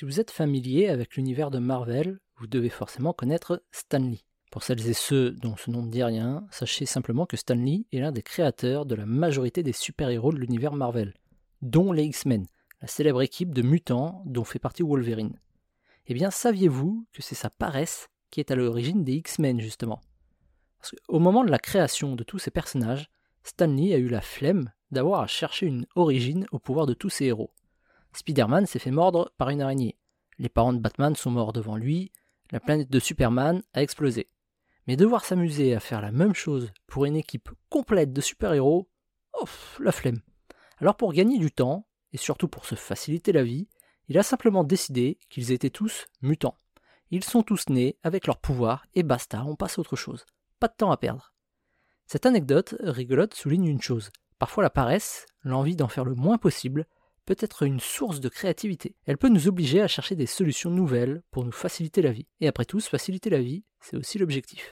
Si vous êtes familier avec l'univers de Marvel, vous devez forcément connaître Stan Lee. Pour celles et ceux dont ce nom ne dit rien, sachez simplement que Stan Lee est l'un des créateurs de la majorité des super-héros de l'univers Marvel, dont les X-Men, la célèbre équipe de mutants dont fait partie Wolverine. Eh bien, saviez-vous que c'est sa paresse qui est à l'origine des X-Men, justement? Parce qu'au moment de la création de tous ces personnages, Stan Lee a eu la flemme d'avoir à chercher une origine au pouvoir de tous ces héros. Spider-Man s'est fait mordre par une araignée. Les parents de Batman sont morts devant lui. La planète de Superman a explosé. Mais devoir s'amuser à faire la même chose pour une équipe complète de super-héros, oh, la flemme. Alors pour gagner du temps, et surtout pour se faciliter la vie, il a simplement décidé qu'ils étaient tous mutants. Ils sont tous nés avec leur pouvoir et basta, on passe à autre chose. Pas de temps à perdre. Cette anecdote rigolote souligne une chose. Parfois la paresse, l'envie d'en faire le moins possible, peut être une source de créativité. Elle peut nous obliger à chercher des solutions nouvelles pour nous faciliter la vie. Et après tout, se faciliter la vie, c'est aussi l'objectif.